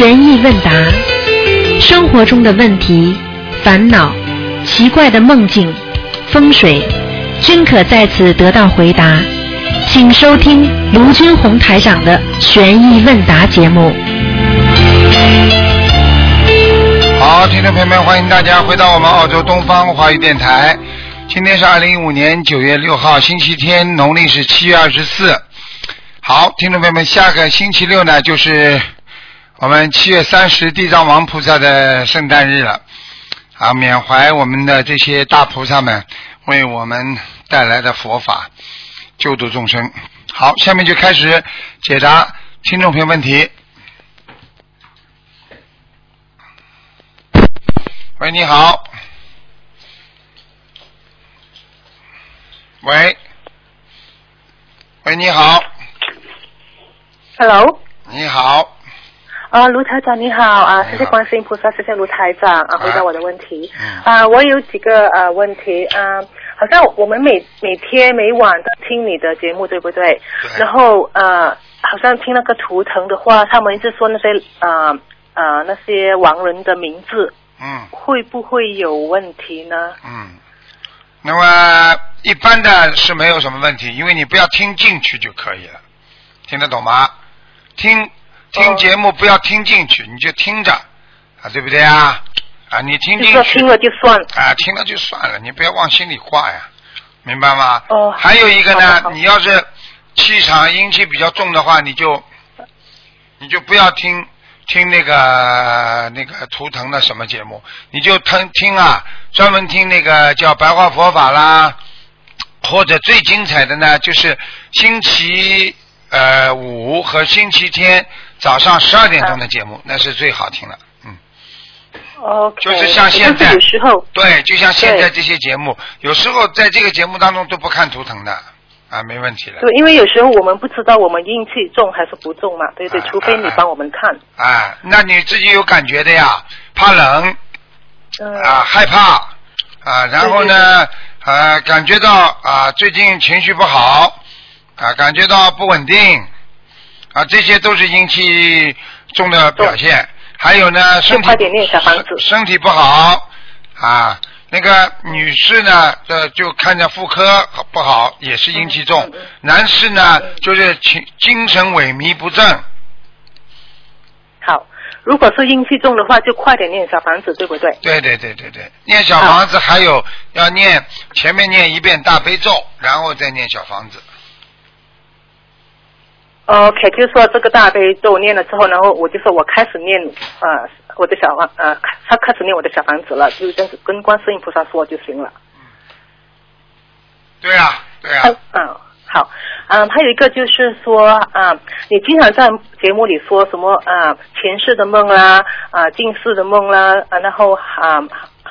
悬疑问答，生活中的问题、烦恼、奇怪的梦境、风水，均可在此得到回答。请收听卢军红台长的悬疑问答节目。好，听众朋友们，欢迎大家回到我们澳洲东方华语电台。今天是二零一五年九月六号，星期天，农历是七月二十四。好，听众朋友们，下个星期六呢，就是我们七月三十地藏王菩萨的圣诞日了。啊，缅怀我们的这些大菩萨们为我们带来的佛法，救度众生。好，下面就开始解答听众朋友问题。喂，你好。喂，喂，你好，Hello，你好，啊，卢台长你好啊，谢谢观世音菩萨，谢谢卢台长啊，啊。回答我的问题嗯。啊，我有几个呃问题啊，好像我们每每天每晚都听你的节目，对不对？对。然后呃，好像听那个图腾的话，他们一直说那些呃呃那些亡人的名字嗯。会不会有问题呢？嗯，那么一般的是没有什么问题，因为你不要听进去就可以了，听得懂吗？听听哦节目不要听进去，你就听着啊，对不对啊？啊，你听进去就听了就算了啊，听了就算了，你不要往心里挂呀，明白吗？哦还有一个呢你要是气场阴气比较重的话，你就你就不要听听那个那个图腾的什么节目，你就听听啊，专门听那个叫白话佛法啦，或者最精彩的呢，就是星期呃五和星期天早上十二点钟的节目，那是最好听了，嗯。，OK，就是像现在有时候对，就像现在这些节目，有时候在这个节目当中都不看图腾的啊，没问题的。对，因为有时候我们不知道我们运气重还是不重嘛，对不对？啊除非你帮我们看。啊，那你自己有感觉的呀，怕冷嗯。啊，害怕啊，然后呢，啊，感觉到啊，最近情绪不好啊，感觉到不稳定啊，这些都是阴气重的表现。还有呢，身体快点念小房子身体不好啊。那个女士呢，呃就看着妇科不好，也是阴气重。男士呢，嗯就是情精神萎靡不振。好，如果是阴气重的话，就快点念小房子，对不对？对对对对对，念小房子还有要念前面念一遍大悲咒，然后再念小房子。OK，就是说这个大悲咒念了之后，然后我就说我开始念呃我的小房呃他开始念我的小房子了，就这样子跟观世音菩萨说就行了。对啊、对啊、嗯嗯，好，嗯，还有一个就是说啊，你经常在节目里说什么啊前世的梦啦，啊近世的梦啦，啊然后啊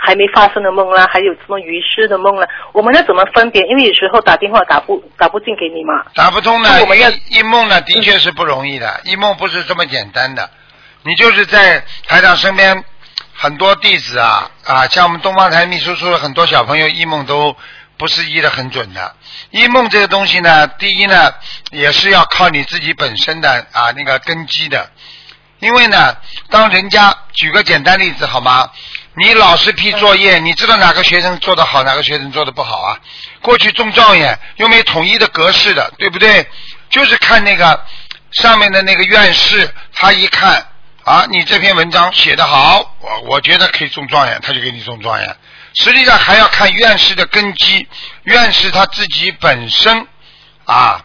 还没发生的梦啦，还有什么遗失的梦啦，我们要怎么分别？因为有时候打电话打不打不进给你嘛。打不通呢那我们要一一梦呢，的确是不容易的，一梦不是这么简单的。你就是在台长身边，很多弟子啊啊，像我们东方台秘书处的很多小朋友，一梦都不是医的很准的。一梦这个东西呢，第一呢，也是要靠你自己本身的啊那个根基的。因为呢，当人家举个简单例子好吗？你老师批作业，你知道哪个学生做得好，哪个学生做得不好啊？过去中状元又没统一的格式的，对不对？就是看那个上面的那个院士，他一看啊，你这篇文章写得好，我我觉得可以中状元，他就给你中状元。实际上还要看院士的根基，院士他自己本身啊，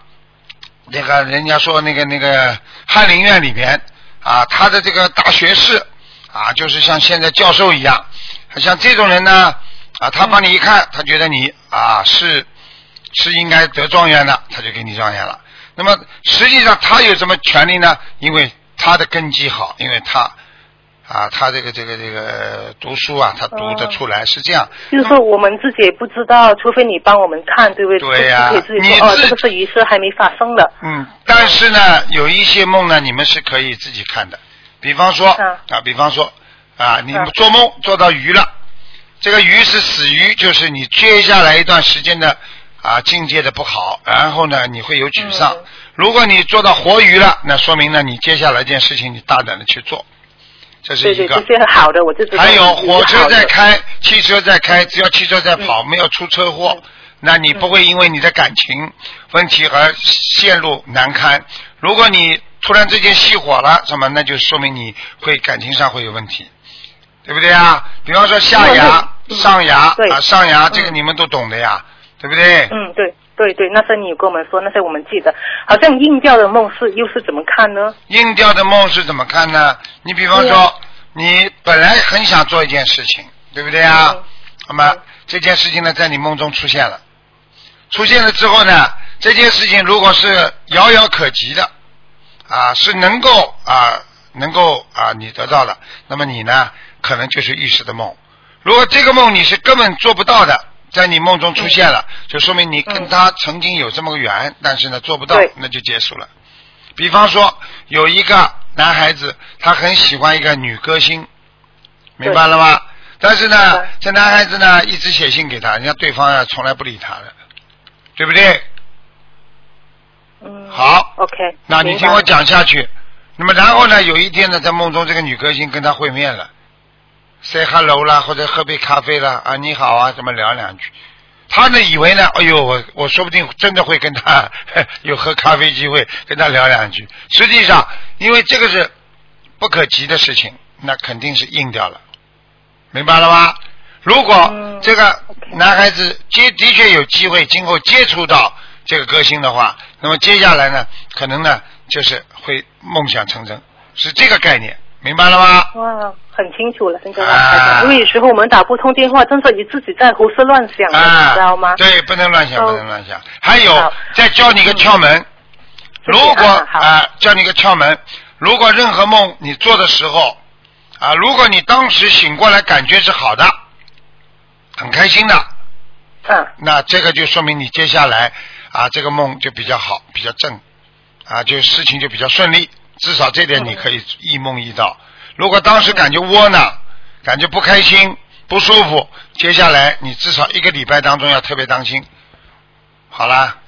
那个人家说那个那个翰林院里边啊，他的这个大学士啊，就是像现在教授一样，像这种人呢啊，他帮你一看，他觉得你啊是是应该得状元的，他就给你状元了。那么实际上他有什么权利呢？因为他的根基好，因为他啊，他这个这个这个读书啊，他读得出来，是这样。就是说我们自己也不知道，除非你帮我们看，对不对？对呀你说哦，这个是仪式还没发生的。嗯，但是呢，有一些梦呢，你们是可以自己看的。比方说嗯啊，比方说啊，你做梦做到鱼了，这个鱼是死鱼，就是你接下来一段时间的啊境界的不好，然后呢你会有沮丧。嗯如果你做到活鱼了，那说明呢你接下来一件事情你大胆的去做这是对对，一个。这些好的我就是。还有火车在开，汽车在开，只要汽车在跑，没有出车祸，那你不会因为你的感情问题而陷入难堪。如果你突然之间熄火了，什么，那就说明你会感情上会有问题，对不对啊？比方说下牙、嗯上牙啊，上牙这个嗯你们都懂的呀，对不对？嗯，对对对，那时候你有跟我们说，那时候我们记得，好像硬掉的梦是又是怎么看呢？硬掉的梦是怎么看呢？你比方说你本来很想做一件事情，对不对啊？嗯那么嗯这件事情呢，在你梦中出现了，出现了之后呢，这件事情如果是遥遥可及的，啊，是能够啊，能够啊，你得到的，那么你呢，可能就是预示的梦。如果这个梦你是根本做不到的，在你梦中出现了，就说明你跟他曾经有这么个缘，但是呢做不到，那就结束了。比方说，有一个男孩子，他很喜欢一个女歌星，明白了吗？但是呢，这男孩子呢一直写信给他，人家对方啊从来不理他的，对不对？嗯，好，OK，那你听我讲下去。那么然后呢，有一天呢，在梦中这个女歌星跟他会面了，say hello 啦，或者喝杯咖啡啦，啊你好啊，怎么聊两句。他呢以为呢，哎呦，我我说不定真的会跟他 有喝咖啡机会，跟他聊两句。实际上，因为这个是不可及的事情，那肯定是硬掉了，明白了吗？如果嗯这个男孩子接的确有机会今后接触到这个歌星的话，那么接下来呢，可能呢就是会梦想成真，是这个概念，明白了吗？哇，很清楚了，现在啊。因为有时候我们打不通电话，真的你自己在胡思乱想的，啊，你知道吗？对，不能乱想，哦不能乱想。还有，再教你一个窍门，如果啊教你个窍门，如果任何梦你做的时候啊，如果你当时醒过来感觉是好的，很开心的，嗯，那这个就说明你接下来啊，这个梦就比较好，比较正，啊，就事情就比较顺利。至少这点你可以一梦一到。如果当时感觉窝囊，感觉不开心、不舒服，接下来你至少一个礼拜当中要特别当心。好啦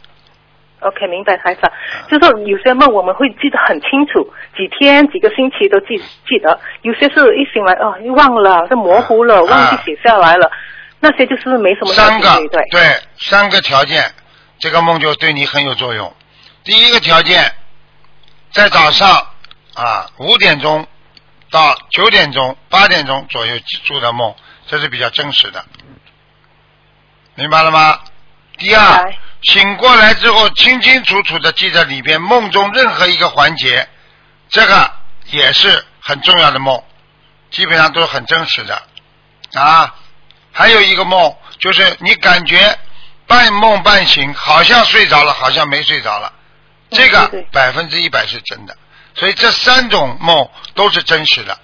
，OK，明白，台长。就说有些梦我们会记得很清楚，几天、几个星期都记记得；有些是一醒来哦，又忘了，就模糊了，啊忘记写下来了。那些就是没什么三个对对？三个条件，这个梦就对你很有作用。第一个条件，在早上啊五点钟到九点钟、八点钟左右做的梦，这是比较真实的，明白了吗？第二，醒过来之后清清楚楚的记在里边，梦中任何一个环节，这个也是很重要的梦，基本上都是很真实的啊。还有一个梦，就是你感觉半梦半醒，好像睡着了，好像没睡着了，嗯这个百分之一百是真的。所以这三种梦都是真实的，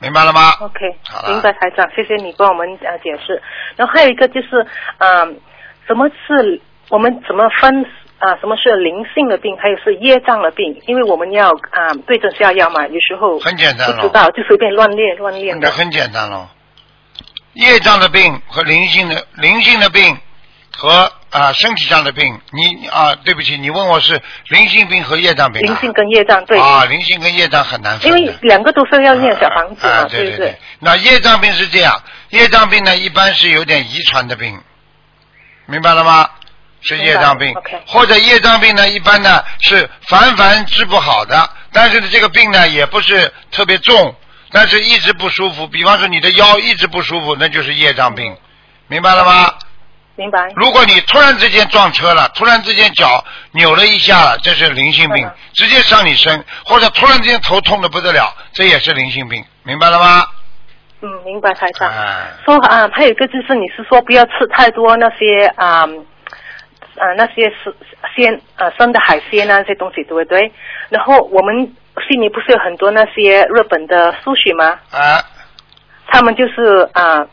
明白了吗？OK，好了明白，台长，谢谢你帮我们呃解释。然后还有一个就是，嗯，什么是我们怎么分啊、什么是灵性的病，还有是业障的病？因为我们要啊、对症下药嘛，有时候很简单不知道就随便乱练乱练的。那很简单喽。业障的病和灵性的灵性的病和啊、身体上的病，你啊对不起，你问我是灵性病和业障病、啊。灵性跟业障对，啊，灵性跟业障很难分的。因为两个都是要念小房子嘛，啊啊对不对。那业障病是这样，业障病呢一般是有点遗传的病，明白了吗？是业障病或者业障病呢，一般呢是凡凡治不好的，但是呢这个病呢也不是特别重，但是一直不舒服。比方说你的腰一直不舒服，那就是业障病，明白了吗？明白。如果你突然之间撞车了，突然之间脚扭了一下了，这是灵性病嗯，直接上你身，或者突然之间头痛的不得了，这也是灵性病，明白了吗？嗯，明白，台长。哎，说啊，还有一个就是你是说不要吃太多那些啊啊那些是鲜啊生的海鲜啊那些东西，对不对？然后我们悉尼不是有很多那些日本的素食吗？啊，他们就是啊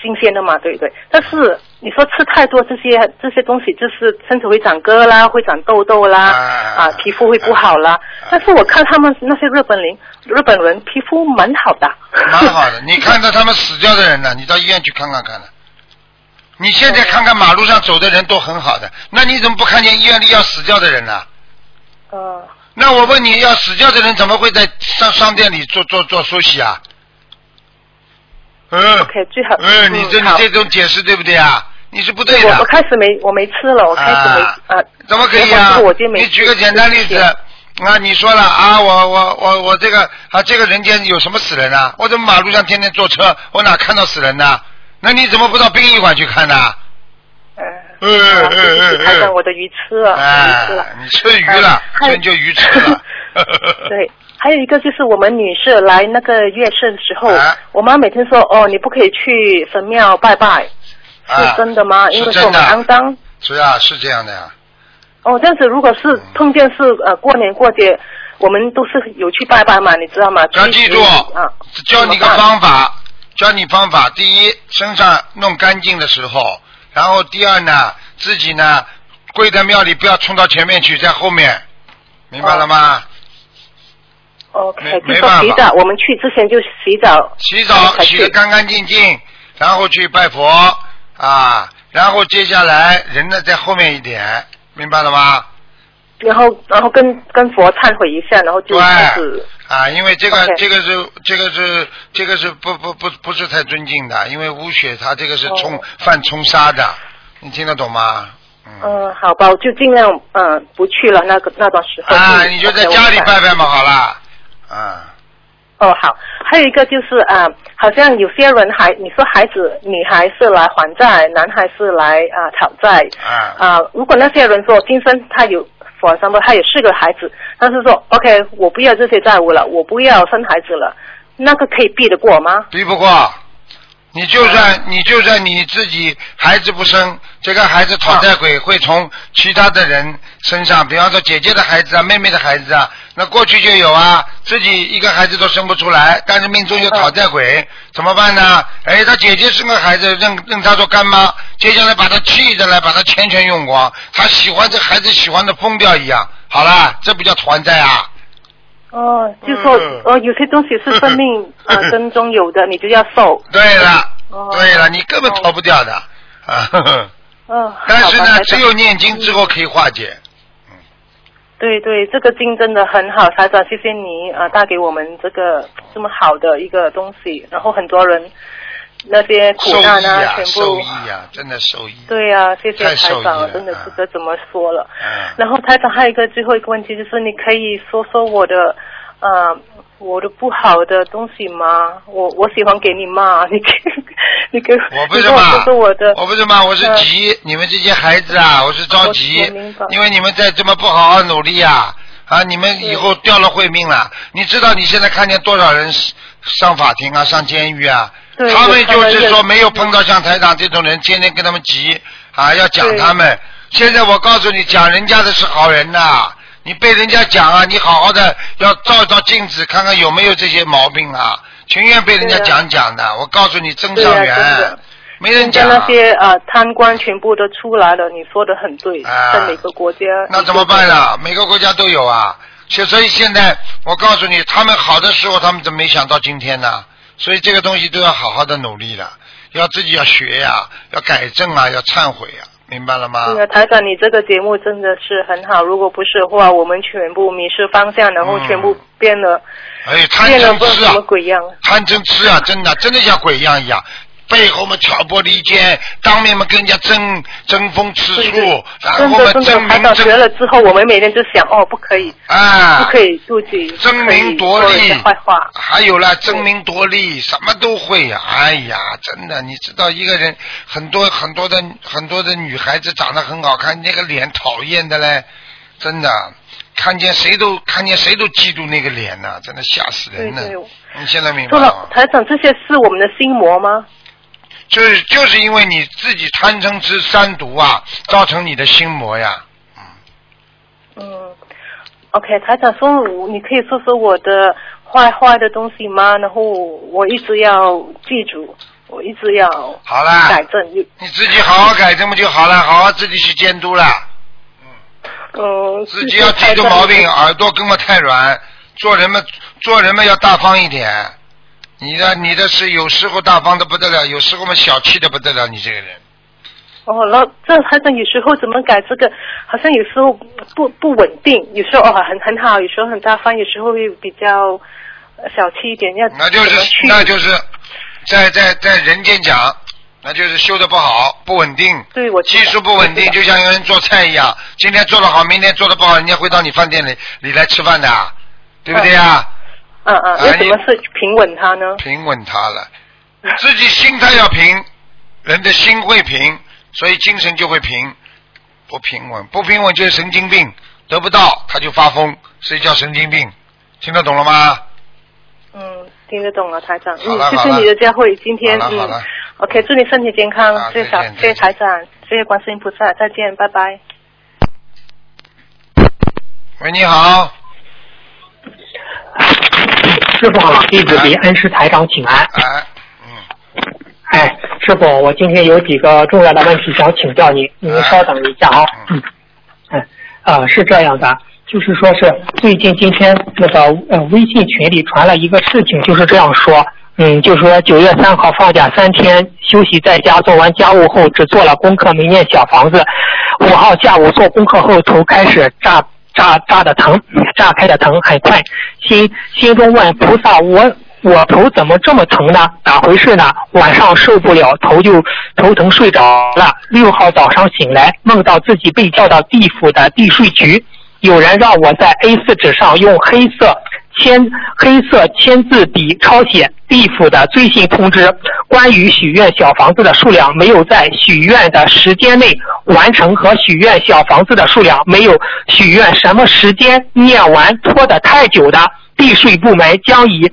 新鲜的嘛，对不对？但是你说吃太多这些这些东西，就是身体会长疙啦，会长痘痘啦，啊啊皮肤会不好啦。但是我看他们那些日本人日本人皮肤蛮好的，蛮好的。你看到他们死掉的人呢，你到医院去看看看了。你现在看看马路上走的人都很好的，那你怎么不看见医院里要死掉的人呢？嗯，那我问你要死掉的人怎么会在商商店里做做做休息啊？嗯 OK，最好嗯，你这你这种解释对不对啊？你是不对的。我我开始没我没吃了，我开始没啊啊。怎么可以啊你举个简单例子啊，你说了啊，我我我我这个啊，这个人间有什么死人啊？我怎么马路上天天坐车，我哪看到死人呢？那你怎么不到殡仪馆去看呢？嗯。嗯啊嗯嗯对不起台长，嗯我的鱼吃了，哎鱼吃了。你吃鱼了啊还有真就鱼吃了 对，还有一个就是我们女士来那个月事的时候，啊我妈每天说哦，你不可以去神庙拜拜，啊是真的吗？因为是说我们肮脏。是啊，是这样的呀。哦，这样子如果是碰见是呃过年过节，我们都是有去拜拜嘛，你知道吗？要记住啊，教你个方法，教你方法。第一，身上弄干净的时候，然后第二呢，自己呢跪在庙里不要冲到前面去，在后面，明白了吗？OK，没就说洗澡，我们去之前就洗澡，洗澡洗得干干净净，然后去拜佛啊，然后接下来人呢在后面一点，明白了吗？然后然后跟跟佛忏悔一下，然后就对开始啊，因为这个这个是这个是这个是不不不不是太尊敬的，因为污血它这个是冲、哦犯冲杀的，你听得懂吗？嗯。嗯，好吧，我就尽量嗯不去了那个那段时候。啊，嗯你就在家里拜拜嘛，好了。啊，哦，好，还有一个就是啊、好像有些人还你说孩子女孩是来还债，男孩是来啊、讨债。啊。啊、如果那些人说今生他有，for example 他有四个孩子，但是说 OK 我不要这些债务了，我不要生孩子了，那个可以避得过吗？避不过。你就算你就算你自己孩子不生，这个孩子讨债鬼会从其他的人身上，比方说姐姐的孩子啊、妹妹的孩子啊，那过去就有啊，自己一个孩子都生不出来，但是命中有讨债鬼，怎么办呢？哎，他姐姐生个孩子，认认他做干妈，接下来把他气着来，把他钱全用光，他喜欢这孩子喜欢的疯掉一样。好了，这不叫还债啊。哦，就说、嗯哦有些东西是生命啊真中有的，你就要受。对了，哦对了，你根本逃不掉的啊。但是呢，只有念经之后可以化解。对对，这个经真的很好，台长，谢谢你啊、呃带给我们这个这么好的一个东西，然后很多人那些苦难啊，呀、全受益啊、真的受益。对呀、谢谢太受益台长，真的嗯不知道怎么说了。嗯然后台长还有一个最后一个问题，就是你可以说说我的呃我的不好的东西吗？我我喜欢给你骂，你给你给我我不是骂我的，我不是骂，我是呃急，你们这些孩子啊，我是着急因为你们再这么不好好努力啊，啊，你们以后掉了会命了。你知道你现在看见多少人上法庭啊，上监狱啊？对他们就是说没有碰到像台长这种人，天天跟他们急啊，要讲他们。现在我告诉你，讲人家的是好人呐、你被人家讲啊，你好好的要照照镜子，看看有没有这些毛病啊。情愿被人家讲讲的，我告诉你，真对啊真上缘的，没人讲。那些呃贪官全部都出来了，你说的很对，啊在每个国家。那怎么办呢？每个国家都有啊。所所以现在我告诉你，他们好的时候，他们怎么没想到今天呢？所以这个东西都要好好的努力了，要自己要学呀、要改正啊，要忏悔呀、明白了吗？对啊，台长，你这个节目真的是很好。如果不是的话，我们全部迷失方向，然后全部变了，哎，贪嗔痴啊什么，鬼样。贪嗔痴啊，真的真的像鬼一样一样。背后嘛挑拨离间，当面嘛跟人家争争风吃醋然后嘛真的真的，争名台长学争了之后，我们每天就想，哦，不可以，啊，不可以妒忌，争名夺利坏话。还有啦争名夺利，什么都会呀、哎呀，真的，你知道一个人很多很多的很多的女孩子长得很好看，那个脸讨厌的嘞，真的，看见谁都看见谁都嫉妒那个脸呐、真的吓死人了。对对你现在明白说了？台长，这些是我们的心魔吗？就是就是因为你自己贪嗔痴三毒啊，造成你的心魔呀。嗯嗯，OK，台长说，你可以说说我的坏坏的东西吗？然后我一直要记住，我一直要好啦，改正。你你自己好好改正不就好了？好好自己去监督了。嗯，自己要记住毛病，耳朵根本太软，做人们做人们要大方一点。你的你的是有时候大方的不得了，有时候嘛小气的不得了，你这个人，哦，然后这好像有时候怎么改这个？好像有时候不不稳定，有时候哦很很好，有时候很大方，有时候会比较呃小气一点。要那就是那就是在在在人间讲，那就是修的不好，不稳定。对我技术不稳定，就像有人做菜一样，今天做的好，明天做的不好，人家会到你饭店里里来吃饭的，对不对呀？嗯嗯，啊要怎么你是平稳它呢？平稳他了，自己心态要平，人的心会平，所以精神就会平。不平稳，不平稳就是神经病，得不到他就发疯，所以叫神经病。听得懂了吗？嗯，听得懂了，台长。好嗯，谢谢你的教诲，今天嗯，OK，祝你身体健康，谢谢小谢谢台长，谢谢观世音菩萨，再见，拜拜。喂，你好，师傅好，弟子给恩师台长请安。哎，嗯，哎，师傅，我今天有几个重要的问题想请教您，您稍等一下啊。嗯，嗯，呃，是这样的，就是说是最近今天那个呃微信群里传了一个事情，就是这样说，嗯，就是说九月三号放假三天休息在家，做完家务后只做了功课，没念小房子。五号下午做功课后，头开始炸炸炸的疼，炸开的疼很快，心心中问菩萨，我我头怎么这么疼呢？咋回事呢？晚上受不了，头就头疼睡着了。六号早上醒来，梦到自己被叫到地府的地税局，有人让我在 A4 纸上用黑色签黑色签字笔抄写地府的最新通知，关于许愿小房子的数量没有在许愿的时间内完成和许愿小房子的数量没有许愿什么时间念完拖得太久的，地税部门将以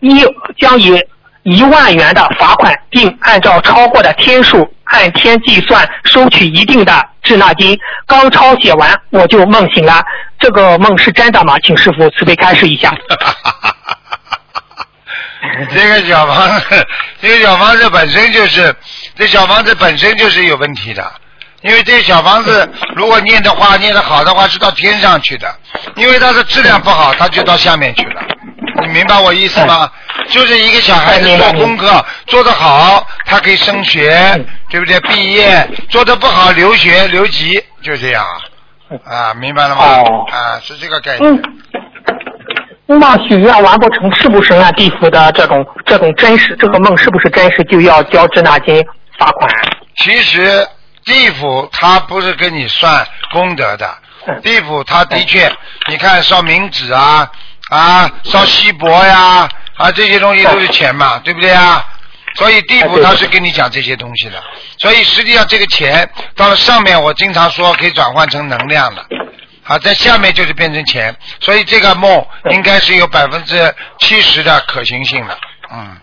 一将以一万元的罚款，并按照超过的天数按天计算收取一定的滞纳金。刚抄写完，我就梦醒了。这个梦是真的吗？请师傅慈悲开示一下。这个小房子，这个小房子本身就是，这小房子本身就是有问题的。因为这个小房子如果念的话，念的好的话是到天上去的，因为它的质量不好，它就到下面去了。你明白我意思吗？就是一个小孩子做功课做得好，他可以升学，对不对？毕业做得不好，留学留级，就这样啊。啊，明白了吗？哦啊，是这个概念。嗯，那许愿完不成，是不是按地府的这种这种真实，这个梦是不是真实就要交滞纳金罚款？其实地府他不是跟你算功德的，嗯地府他的确，你看烧冥纸啊啊，烧锡箔呀啊这些东西都是钱嘛，对不对啊？所以地府他是跟你讲这些东西的，所以实际上这个钱到了上面，我经常说可以转换成能量的。啊，在下面就是变成钱，所以这个梦应该是有百分之七十的可行性的，嗯，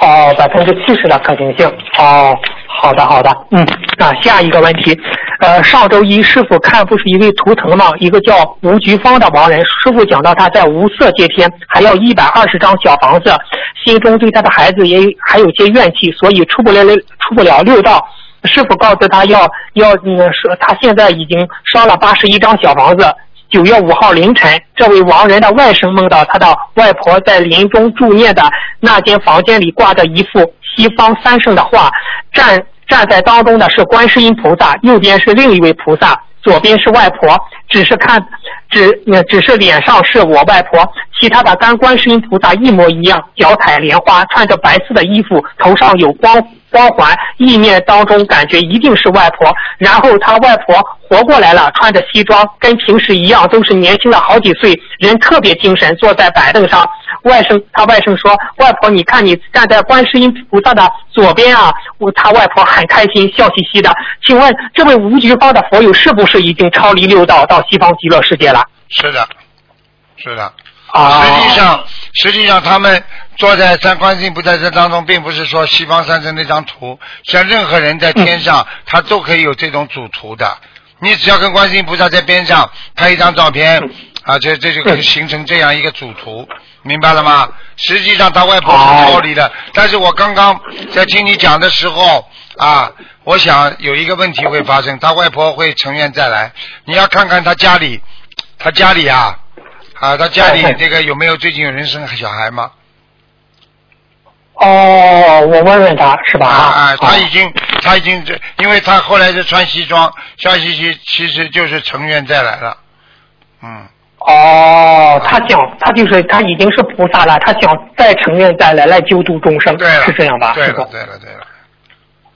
哦，百分之七十的可行性。哦，好的好的，嗯，那下一个问题，呃，上周一师傅看不是一位图腾吗？一个叫吴菊芳的亡人，师傅讲到他在无色界天还要一百二十张小房子，心中对他的孩子也还有些怨气，所以出不了出不了六道。师傅告诉他要要嗯说他现在已经烧了八十一张小房子。九月五号凌晨，这位亡人的外甥梦到他的外婆在临终助念的那间房间里挂着一幅西方三圣的画，站站在当中的是观世音菩萨，右边是另一位菩萨，左边是外婆，只是看只只是脸上是我外婆，其他的跟观世音菩萨一模一样，脚踩莲花，穿着白色的衣服，头上有光光环，意念当中感觉一定是外婆。然后他外婆活过来了，穿着西装，跟平时一样，都是年轻了好几岁，人特别精神，坐在板凳上。外甥他外甥说：“外婆，你看你站在观世音菩萨的左边啊！”我他外婆很开心，笑嘻嘻的。请问这位无菊方的佛友是不是已经超离六道到西方极乐世界了？是的，是的。啊，实际上，实际上他们坐在三观世音菩萨这当中，并不是说西方三圣那张图，像任何人在天上，他都可以有这种主图的。你只要跟观世音菩萨在边上拍一张照片，啊，这这就可以形成这样一个主图，明白了吗？实际上他外婆是脱离的，但是我刚刚在听你讲的时候啊，我想有一个问题会发生，他外婆会成愿再来，你要看看他家里，他家里啊。啊，他家里这个有没有最近有人生小孩吗？哦，我问问他是吧？啊啊，他哦已经他已经这，因为他后来是穿西装，穿西西其实就是成愿再来了，嗯，哦，他想他就是他已经是菩萨了，他想再成愿再来来救度众生，对，是这样吧？对了，对了，对了，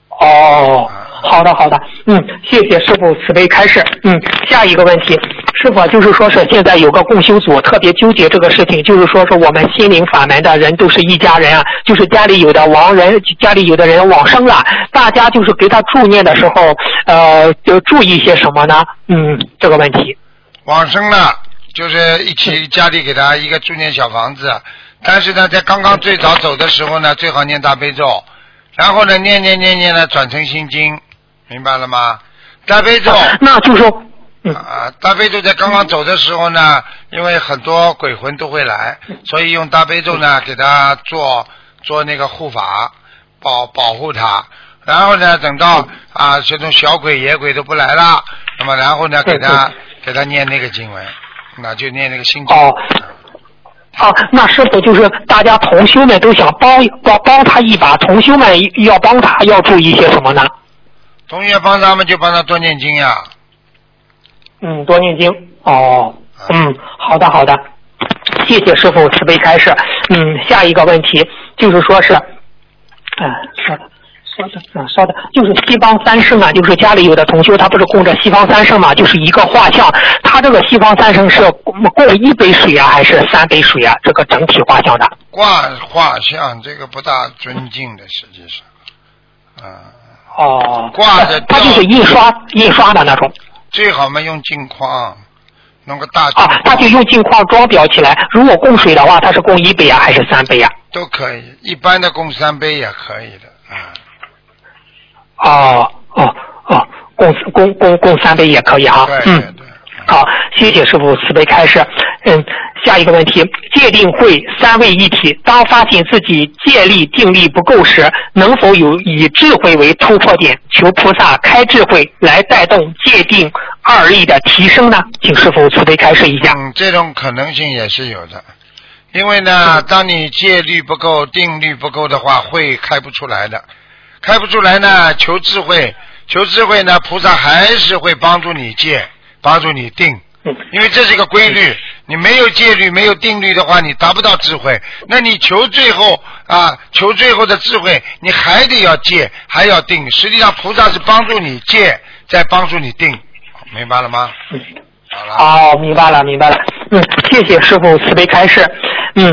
哦啊，好的好的，嗯，谢谢师傅慈悲开示。嗯，下一个问题，师傅就是说是现在有个共修组特别纠结这个事情，就是说是我们心灵法门的人都是一家人啊，就是家里有的亡人，家里有的人往生了，大家就是给他助念的时候，呃，就注意些什么呢？嗯，这个问题。往生了，就是一起家里给他一个助念小房子，但是呢，在刚刚最早走的时候呢，最好念大悲咒，然后呢，念念念念呢，转成心经，明白了吗？大悲咒。那就说，嗯，啊，大悲咒在刚刚走的时候呢，因为很多鬼魂都会来，所以用大悲咒呢给他做做那个护法，保保护他。然后呢，等到啊这种小鬼野鬼都不来了，那么然后呢给他给他念那个经文，那就念那个心经。哦啊，那是否就是大家同修们都想帮帮帮他一把，同修们要帮他要注意些什么呢？同学帮他们就帮他多念经呀。嗯，多念经。哦，嗯，好的好的，谢谢师傅慈悲开示。嗯，下一个问题就是说是，嗯、稍等。稍等啊，稍等，就是西方三圣啊，就是家里有的同修，他不是供着西方三圣嘛，就是一个画像，他这个西方三圣是供供一杯水啊，还是三杯水啊？这个整体画像的。挂画像这个不大尊敬的，实际上，啊，哦，挂着它就是印刷印刷的那种最好嘛用镜框，弄个大啊，它就用镜框装裱起来。如果供水的话，它是供一杯啊，还是三杯啊？都可以，一般的供三杯也可以的，啊。哦哦哦，供供供供三杯也可以哈。对对嗯，对，好，谢谢师傅慈悲开示。嗯，下一个问题，界定会三位一体，当发现自己戒力定力不够时，能否有以智慧为突破点，求菩萨开智慧来带动界定二力的提升呢？请师傅慈悲开示一下。嗯，这种可能性也是有的，因为呢，当你戒律不够、定力不够的话，会开不出来的。开不出来呢，求智慧，求智慧呢，菩萨还是会帮助你戒，帮助你定，嗯因为这是一个规律。你没有戒律，没有定律的话，你达不到智慧。那你求最后啊，求最后的智慧，你还得要戒，还要定。实际上，菩萨是帮助你戒，再帮助你定，明白了吗？嗯好了。哦，明白了，明白了。嗯，谢谢师傅慈悲开示。嗯，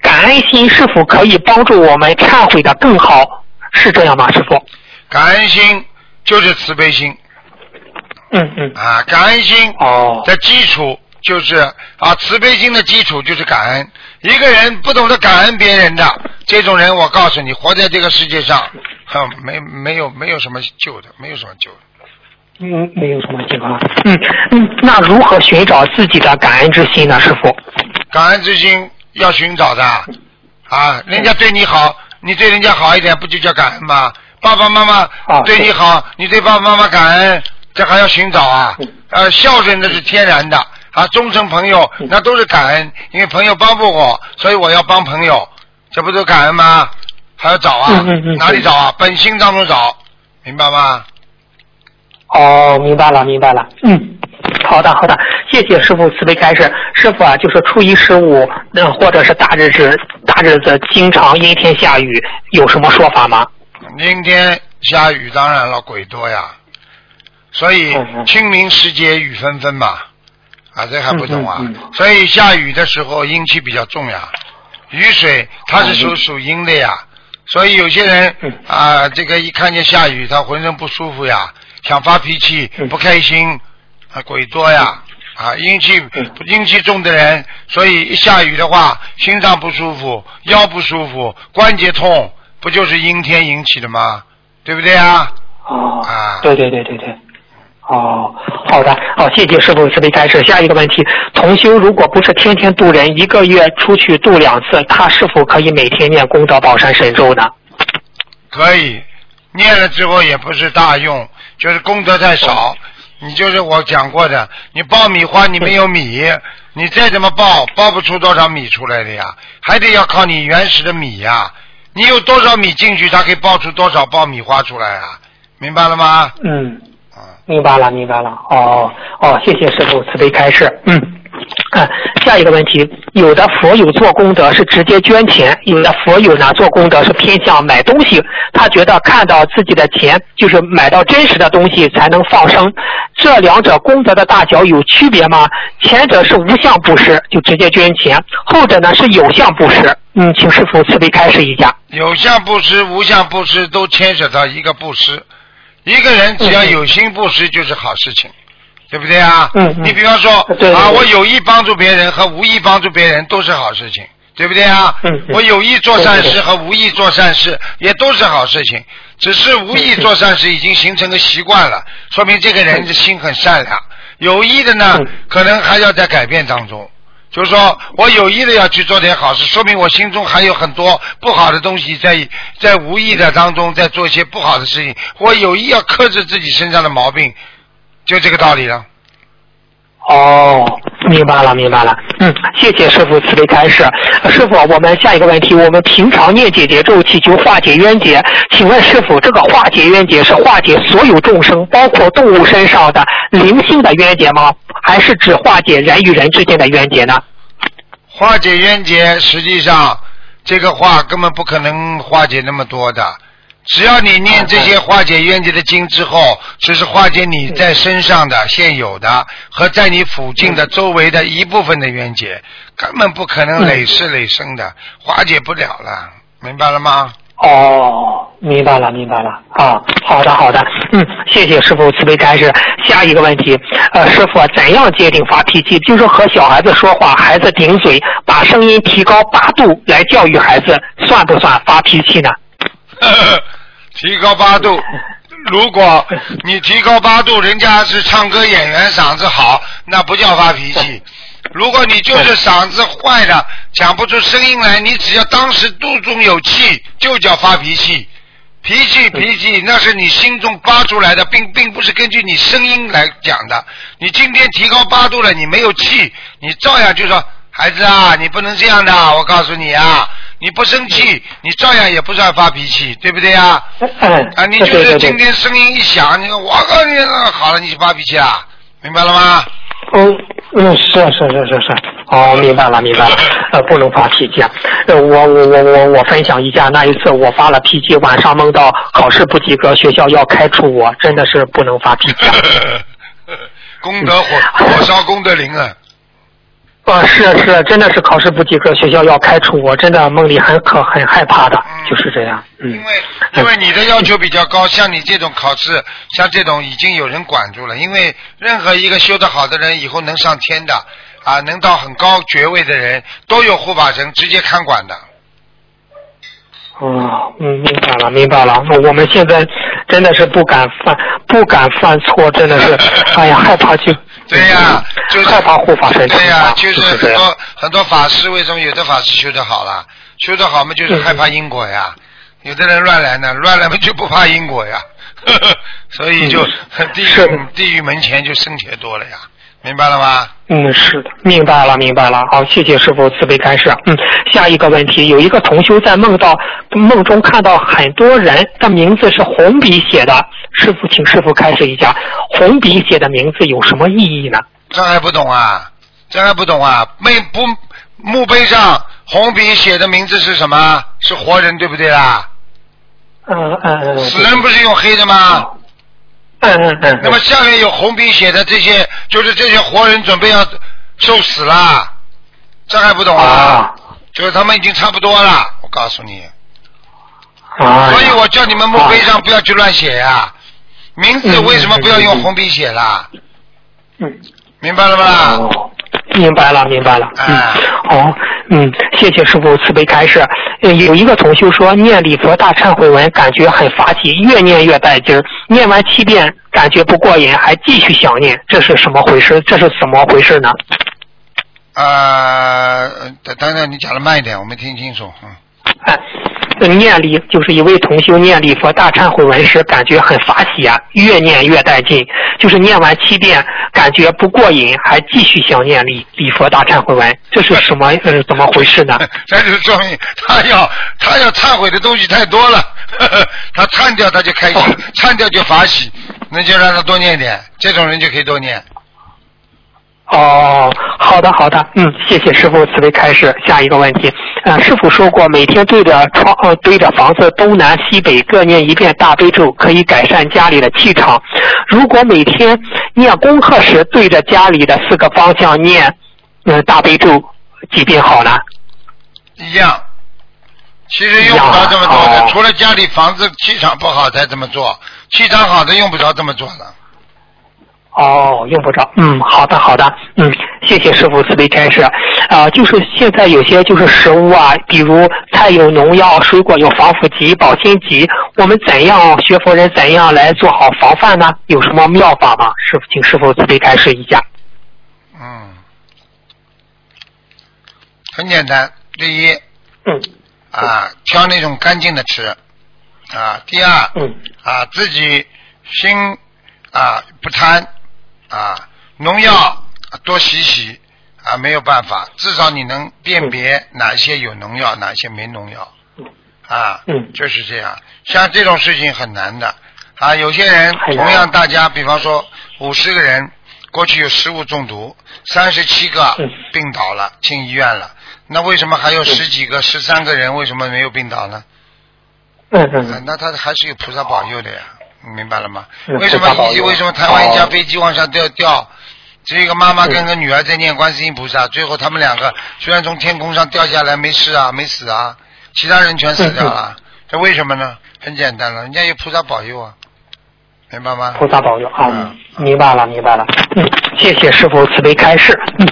感恩心是否可以帮助我们忏悔的更好？是这样吗，师傅？感恩心就是慈悲心嗯嗯。啊，感恩心哦。的基础就是啊，慈悲心的基础就是感恩。一个人不懂得感恩别人的这种人，我告诉你，活在这个世界上，哼，没没有没有什么救的，没有什么救的。嗯，没有什么救啊。嗯嗯，那如何寻找自己的感恩之心呢，师傅？感恩之心要寻找的啊，人家对你好，你对人家好一点，不就叫感恩吗？爸爸妈妈对你好，你对爸爸妈妈感恩，这还要寻找啊嗯？呃，孝顺那是天然的啊，忠诚朋友嗯那都是感恩，因为朋友帮助我，所以我要帮朋友，这不都感恩吗？还要找啊嗯嗯嗯，哪里找啊？本心当中找，明白吗？哦，明白了，明白了。嗯，好的，好的，谢谢师傅慈悲开示。师傅啊，就是初一十五，那、或者是大日子，大日子经常阴天下雨，有什么说法吗？阴天下雨，当然了，鬼多呀，所以清明时节雨纷纷嘛，啊，这还不懂啊？所以下雨的时候阴气比较重呀，雨水它是属嗯属阴的呀，所以有些人嗯啊，这个一看见下雨，他浑身不舒服呀，想发脾气，嗯不开心，啊，鬼多呀。啊，阴气嗯阴气重的人，所以一下雨的话，心脏不舒服，腰不舒服，关节痛，不就是阴天引起的吗？对不对啊？哦，啊对对对对对。哦，好的，好，谢谢师傅慈悲开示。下一个问题，同修如果不是天天渡人，一个月出去渡两次，他是否可以每天念功德宝山神咒呢？可以，念了之后也不是大用，就是功德太少。你就是我讲过的，你爆米花你没有米，你再怎么爆，爆不出多少米出来的呀，还得要靠你原始的米呀。你有多少米进去，它可以爆出多少爆米花出来啊？明白了吗？嗯，啊，明白了，明白了。哦哦，谢谢师傅慈悲开示。嗯。啊，下一个问题，有的佛友做功德是直接捐钱，有的佛友呢做功德是偏向买东西。他觉得看到自己的钱就是买到真实的东西才能放生，这两者功德的大小有区别吗？前者是无相布施，就直接捐钱；后者呢是有相布施。嗯，请师傅慈悲开示一下。有相布施、无相布施都牵扯到一个布施。一个人只要有心布施，就是好事情。对不对啊？嗯嗯你比方说啊，我有意帮助别人和无意帮助别人都是好事情，对不对啊？嗯嗯我有意做善事和无意做善事也都是好事情，只是无意做善事已经形成个习惯了，说明这个人的心很善良。有意的呢嗯，可能还要在改变当中。就是说我有意的要去做点好事，说明我心中还有很多不好的东西在在无意的当中在做一些不好的事情。我有意要克制自己身上的毛病，就这个道理了。哦，明白了，明白了。嗯，谢谢师傅慈悲开示。师傅，我们下一个问题，我们平常念解结咒祈求化解冤结，请问师傅，这个化解冤结是化解所有众生，包括动物身上的灵性的冤结吗？还是指化解人与人之间的冤结呢？化解冤结，实际上这个话根本不可能化解那么多的。只要你念这些化解冤结的经之后，只是化解你在身上的现有的和在你附近的周围的一部分的冤结，根本不可能累世累生的，化解不了了，明白了吗？哦，明白了，明白了。啊，好的，好的。嗯，谢谢师傅慈悲开示。下一个问题，呃，师傅怎样界定发脾气？就是和小孩子说话，孩子顶嘴，把声音提高八度来教育孩子，算不算发脾气呢？提高八度。如果你提高八度，人家是唱歌演员，嗓子好，那不叫发脾气。如果你就是嗓子坏了，讲不出声音来，你只要当时肚中有气，就叫发脾气。脾气脾气，那是你心中发出来的，并并不是根据你声音来讲的。你今天提高八度了，你没有气，你照样就说孩子啊，你不能这样的，我告诉你啊，你不生气，你照样也不算发脾气，对不对呀？嗯，啊，你就是。今天声音一响，你说我告诉你了，好了，你就发脾气啊，明白了吗？嗯嗯，是是是是是，哦，明白了明白了，呃，不能发脾气啊。呃，我我我我我分享一下，那一次我发了脾气，晚上梦到考试不及格，学校要开除我，真的是不能发脾气啊。功德火火烧功德林啊！啊，是是，真的是考试不及格，学校要开除我，真的梦里很可很害怕的，嗯就是这样。嗯因，为因为你的要求比较高，像你这种考试，像这种已经有人管住了。因为任何一个修得好的人，以后能上天的啊，能到很高爵位的人，都有护法神直接看管的。哦，嗯，明白了，明白了。我们现在真的是不敢犯，不敢犯错，真的是，哎呀，害怕就，对呀、就是害怕护法神对呀、就是。很多很多法师，为什么有的法师修得好了？修得好嘛，就是害怕因果呀。有的人乱来呢，乱来嘛就不怕因果呀。所以就地是的狱地狱门前就生钱多了呀，明白了吗？嗯，是的，明白了，明白了。好，谢谢师傅慈悲开示。嗯，下一个问题，有一个同修在梦到梦中看到很多人的名字是红笔写的，师傅，请师傅开示一下，红笔写的名字有什么意义呢？这还不懂啊？这还不懂啊？没不墓碑上红笔写的名字是什么？是活人对不对啦？嗯嗯嗯。死人不是用黑的吗？嗯嗯嗯。那么下面有红笔写的这些，就是这些活人准备要受死啦，这还不懂啊？啊就是他们已经差不多了，我告诉你。啊。所以我叫你们墓碑上不要去乱写呀、名字嗯为什么不要用红笔写啦？嗯。明白了吗？哦，明白了，明白了。嗯啊，好，嗯，谢谢师傅慈悲开示。呃有一个同修说，念礼佛大忏悔文感觉很发气，越念越带劲儿，念完七遍感觉不过瘾，还继续想念，这是什么回事？这是怎么回事呢？呃，等等等，你讲的慢一点，我没听清楚。嗯，哎，呃念力，就是一位同修念礼佛大忏悔文时，感觉很法喜啊，越念越带劲。就是念完七遍，感觉不过瘾，还继续想念礼礼佛大忏悔文，这是什么 呃怎么回事呢？这就说明他要他要忏悔的东西太多了，他忏掉他就开心，忏掉就法喜，那就让他多念点，这种人就可以多念。哦，好的好的，嗯，谢谢师傅慈悲开示。下一个问题，呃，师傅说过，每天对着窗呃对着房子东南西北各念一遍大悲咒，可以改善家里的气场。如果每天念功课时对着家里的四个方向念，呃大悲咒几遍好呢？一样，其实用不着这么多的，除了家里房子气场不好才这么做，气场好的用不着这么做的。哦，用不着。嗯，好的好的，嗯，谢谢师傅慈悲开示。啊、就是现在有些就是食物啊，比如菜有农药，水果有防腐剂、保鲜剂，我们怎样学佛人怎样来做好防范呢？有什么妙法吗？师傅，请师傅慈悲开示一下。嗯，很简单。第一嗯啊，挑那种干净的吃啊。第二嗯啊，自己心啊不贪啊，农药多洗洗啊，没有办法，至少你能辨别哪一些有农药，哪一些没农药啊。嗯就是这样，像这种事情很难的啊。有些人同样，大家比方说五十个人，过去有食物中毒，三十七个嗯病倒了，进医院了。那为什么还有十几个、十三个人为什么没有病倒呢？嗯啊嗯那他还是有菩萨保佑的呀，你明白了吗？嗯为什么一为什么台湾一架哦飞机往下掉掉？只有一个妈妈跟个女儿在念观世音菩萨，最后他们两个虽然从天空上掉下来没事啊，没死啊，其他人全死掉了。这为什么呢？很简单了，人家有菩萨保佑啊，明白吗？菩萨保佑啊嗯，明白了，明白了。嗯，谢谢师傅慈悲开示。嗯，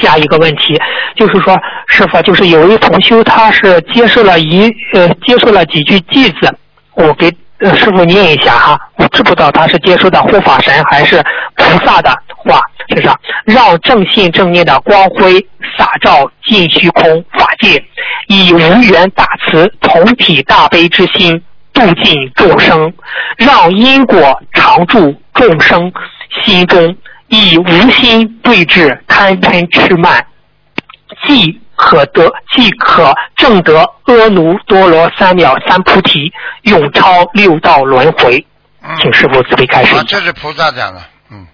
下一个问题就是说，师傅就是有一位同修，他是接受了一呃接受了几句偈子，我给呃师傅念一下哈，我知不知道他是接收的护法神还是菩萨的话，是上让正信正念的光辉洒照尽虚空法界，以无缘大慈同体大悲之心。度尽众生，让因果常驻众生心中，以无心对治贪嗔痴慢，即可得，即可证得阿耨多罗三藐三菩提，永超六道轮回。嗯，请师傅慈悲开示啊，这是菩萨讲的，嗯。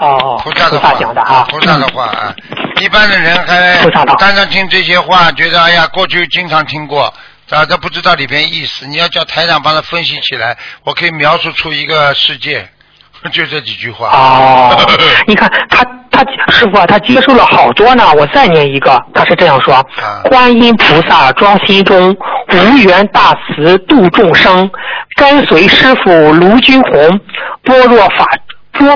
哦，菩萨的话，讲的啊，菩萨的话啊，一般的人还菩萨的单单听这些话，觉得哎呀，过去经常听过，啊，他不知道里边意思。你要叫台长帮他分析起来，我可以描述出一个世界，就这几句话。哦，你看他他师傅啊，他接受了好多呢。我再念一个，他是这样说：啊观音菩萨庄心中，无缘大慈度众生，跟随师傅卢军红，般若法般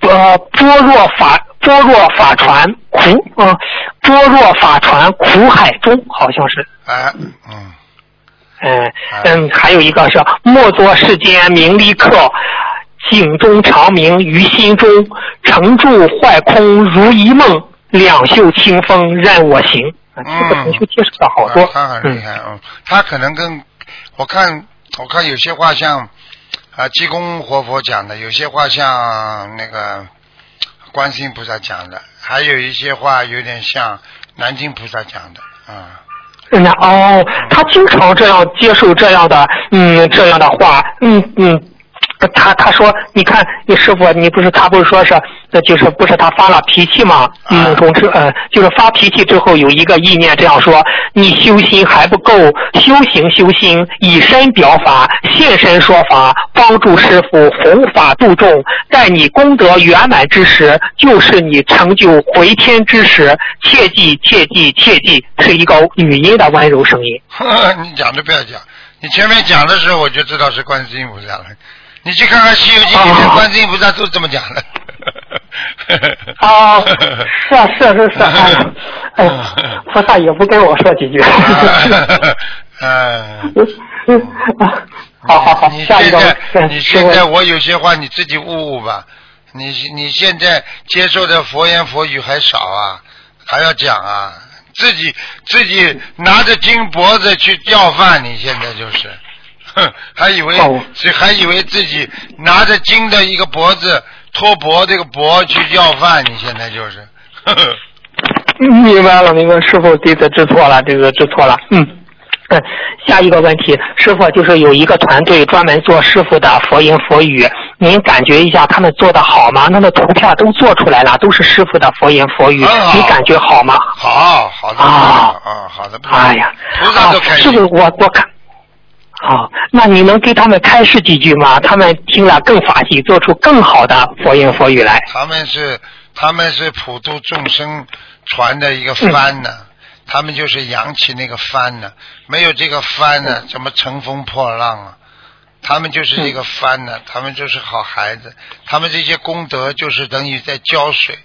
呃般若法般若法传苦呃般若法传苦海中，好像是。哎，嗯，嗯嗯，还有一个是莫作世间名利客，井中长鸣于心中，成住坏空如一梦，两袖清风任我行。啊这个同学介绍的好多啊，他很厉嗯害，嗯，他可能跟我看我看有些话像啊济公活佛讲的，有些话像那个观世音菩萨讲的，还有一些话有点像南京菩萨讲的，啊、嗯哦，他经常这样接受这样的嗯这样的话，嗯嗯。他他说，你看，你师傅，你不是他不是说是，那就是不是他发了脾气吗？嗯，总之呃，就是发脾气之后有一个意念这样说：你修心还不够，修行修心，以身表法，现身说法，帮助师傅弘法度众。待你功德圆满之时，就是你成就回天之时。切记切记切记，是一个语音的温柔声音。呵 呵你讲都不要讲，你前面讲的时候我就知道是观世音菩萨了。你去看看《西游记》里面，哦观世音菩萨都这么讲的。哦，是啊，是啊，是啊是啊，哎呀，菩萨也不跟我说几句。嗯。好好好，你下一个现在，嗯你现在我有些话你自己悟悟吧。你你现在接受的佛言佛语还少啊，还要讲啊，自己自己拿着金脖子去要饭，你现在就是，哼，还以为哦还以为自己拿着金的一个脖子托脖这个脖去要饭，你现在就是，呵 呵明白了，明白，师傅弟子知错了，这个知错了，嗯。嗯，下一个问题，师傅就是有一个团队专门做师傅的佛言佛语，您感觉一下他们做的好吗？那个图片都做出来了，都是师傅的佛言佛语，你感觉好吗？好好的啊啊，好的不，哎呀，菩萨都开心。啊师傅，我我看。好，那你能给他们开示几句吗？他们听了更法喜，做出更好的佛言佛语来。他们是他们是普度众生传的一个帆呢，他们就是扬起那个帆呢，没有这个帆呢，怎么乘风破浪啊？他们就是这个帆呢，他们就是好孩子，他们这些功德就是等于在浇水，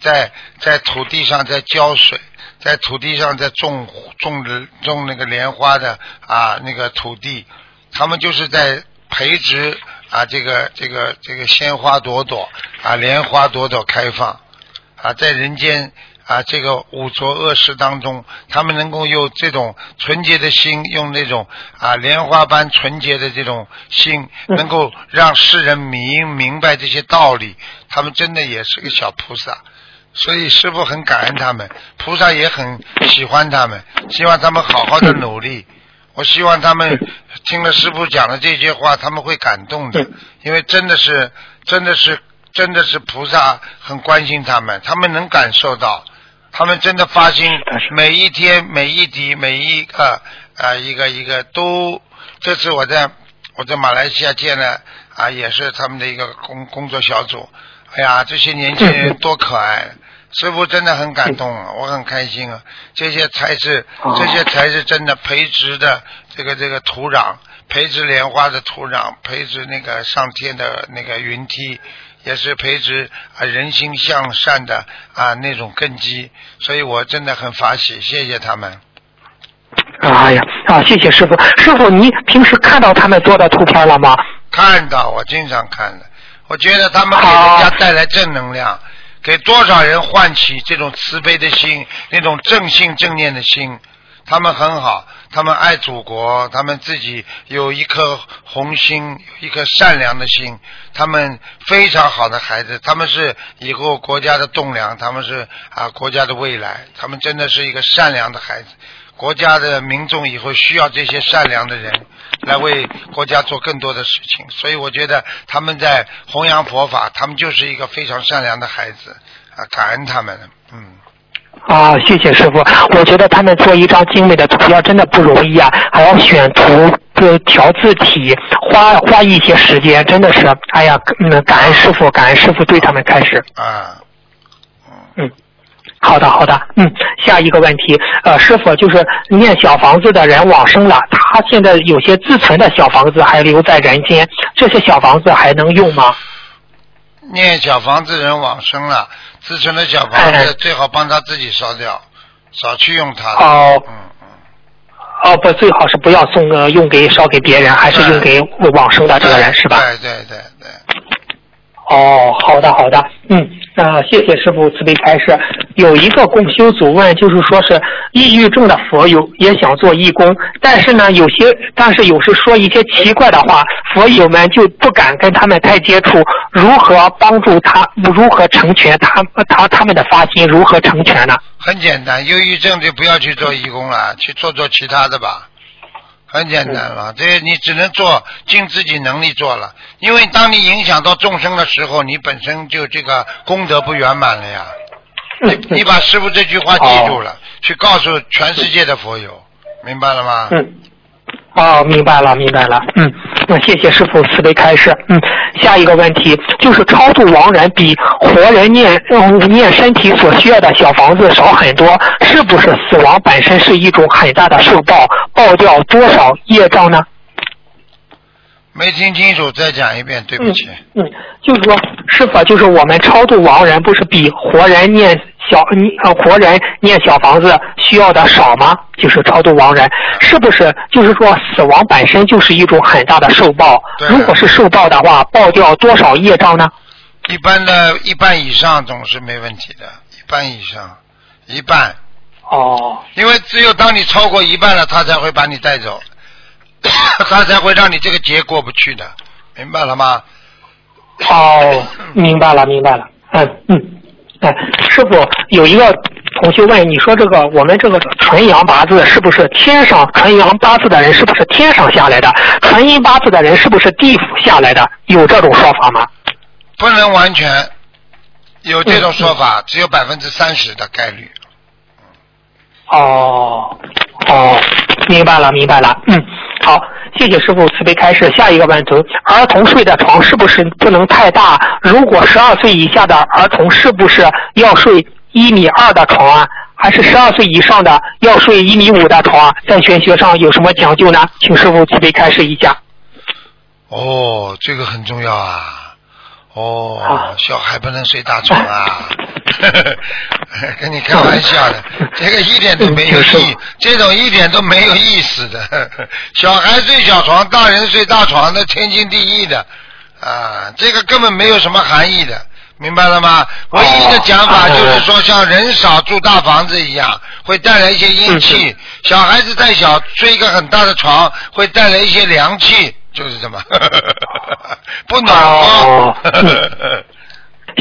在在土地上在浇水，在土地上在种种种那个莲花的啊那个土地，他们就是在培植啊这个这个这个鲜花朵朵啊莲花朵朵开放啊在人间啊这个五浊恶世当中，他们能够用这种纯洁的心，用那种啊莲花般纯洁的这种心，嗯能够让世人明明白这些道理，他们真的也是个小菩萨。所以师傅很感恩他们，菩萨也很喜欢他们，希望他们好好的努力。我希望他们听了师傅讲的这些话，他们会感动的，因为真的是，真的是，真的是菩萨很关心他们，他们能感受到，他们真的发心，每一天、每一滴、每一个啊、一个一个都。这次我在我在马来西亚见了啊，也是他们的一个工工作小组。哎呀，这些年轻人多可爱！师傅真的很感动啊，我很开心啊。这些才是，这些才是真的培植的这个这个土壤，培植莲花的土壤，培植那个上天的那个云梯，也是培植啊人心向善的啊那种根基。所以我真的很发喜，谢谢他们。哎呀，啊，谢谢师傅。师傅，你平时看到他们做的图片了吗？看到，我经常看的。我觉得他们给人家带来正能量，给多少人唤起这种慈悲的心，那种正信正念的心。他们很好，他们爱祖国，他们自己有一颗红心，一颗善良的心。他们非常好的孩子，他们是以后国家的栋梁，他们是啊国家的未来，他们真的是一个善良的孩子。国家的民众以后需要这些善良的人来为国家做更多的事情，所以我觉得他们在弘扬佛法，他们就是一个非常善良的孩子啊，感恩他们，嗯。啊，谢谢师傅。我觉得他们做一张精美的图片真的不容易啊，还要选图、呃调字体，花花一些时间，真的是，哎呀，嗯，感恩师傅，感恩师傅对他们开始。啊，嗯，好的，好的，嗯，下一个问题，呃，师傅就是念小房子的人往生了，他现在有些自存的小房子还留在人间，这些小房子还能用吗？念小房子人往生了，自存的小房哎子最好帮他自己烧掉，少去用它。哦嗯嗯，哦，不，最好是不要送呃用给烧给别人，还是用给往生的这个人是吧？对对对对，哦，好的好的，嗯，那、谢谢师傅慈悲开示。有一个共修组问，就是说是抑郁症的佛友也想做义工，但是呢，有些但是有时说一些奇怪的话，佛友们就不敢跟他们太接触。如何帮助他？如何成全他他他们的发心？如何成全呢？很简单，忧郁症就不要去做义工了，去做做其他的吧。很简单了，这你只能做尽自己能力做了，因为当你影响到众生的时候，你本身就这个功德不圆满了呀。你你把师傅这句话记住了，去告诉全世界的佛友，明白了吗？嗯，哦，明白了，明白了。嗯，那谢谢师傅慈悲开示。嗯，下一个问题就是超度亡人比活人念嗯念身体所需要的小房子少很多，是不是死亡本身是一种很大的受报？报掉多少业障呢？没听清楚，再讲一遍，对不起。嗯，就是说，是否就是我们超度亡人，不是比活人念小你呃活人念小房子需要的少吗？就是超度亡人，是不是就是说死亡本身就是一种很大的受报？对如果是受报的话，报掉多少业障呢？一般的，一半以上总是没问题的，一半以上，一半哦因为只有当你超过一半了，他才会把你带走，他才会让你这个劫过不去的，明白了吗？哦，明白了明白了，嗯嗯，哎，师傅有一个同学问你说这个我们这个纯阳八字是不是天上纯阳八字的人是不是天上下来的？纯阴八字的人是不是地府下来的？有这种说法吗？不能完全有这种说法，只有百分之三十的概率。哦哦，明白了明白了，嗯，好，谢谢师傅慈悲开示。下一个问题，儿童睡的床是不是不能太大？如果十二岁以下的儿童是不是要睡一米二的床啊？还是十二岁以上的要睡一米五的床啊？在玄学上有什么讲究呢？请师傅慈悲开示一下。哦，这个很重要啊。哦好，小孩不能睡大床啊，跟你开玩笑的，这个一点都没有意，这种一点都没有意思的。小孩睡小床，大人睡大床，那天经地义的。啊，这个根本没有什么含义的，明白了吗？唯一的讲法就是说，像人少住大房子一样，会带来一些阴气；小孩子太小，睡一个很大的床，会带来一些凉气，就是这么，不暖哦和。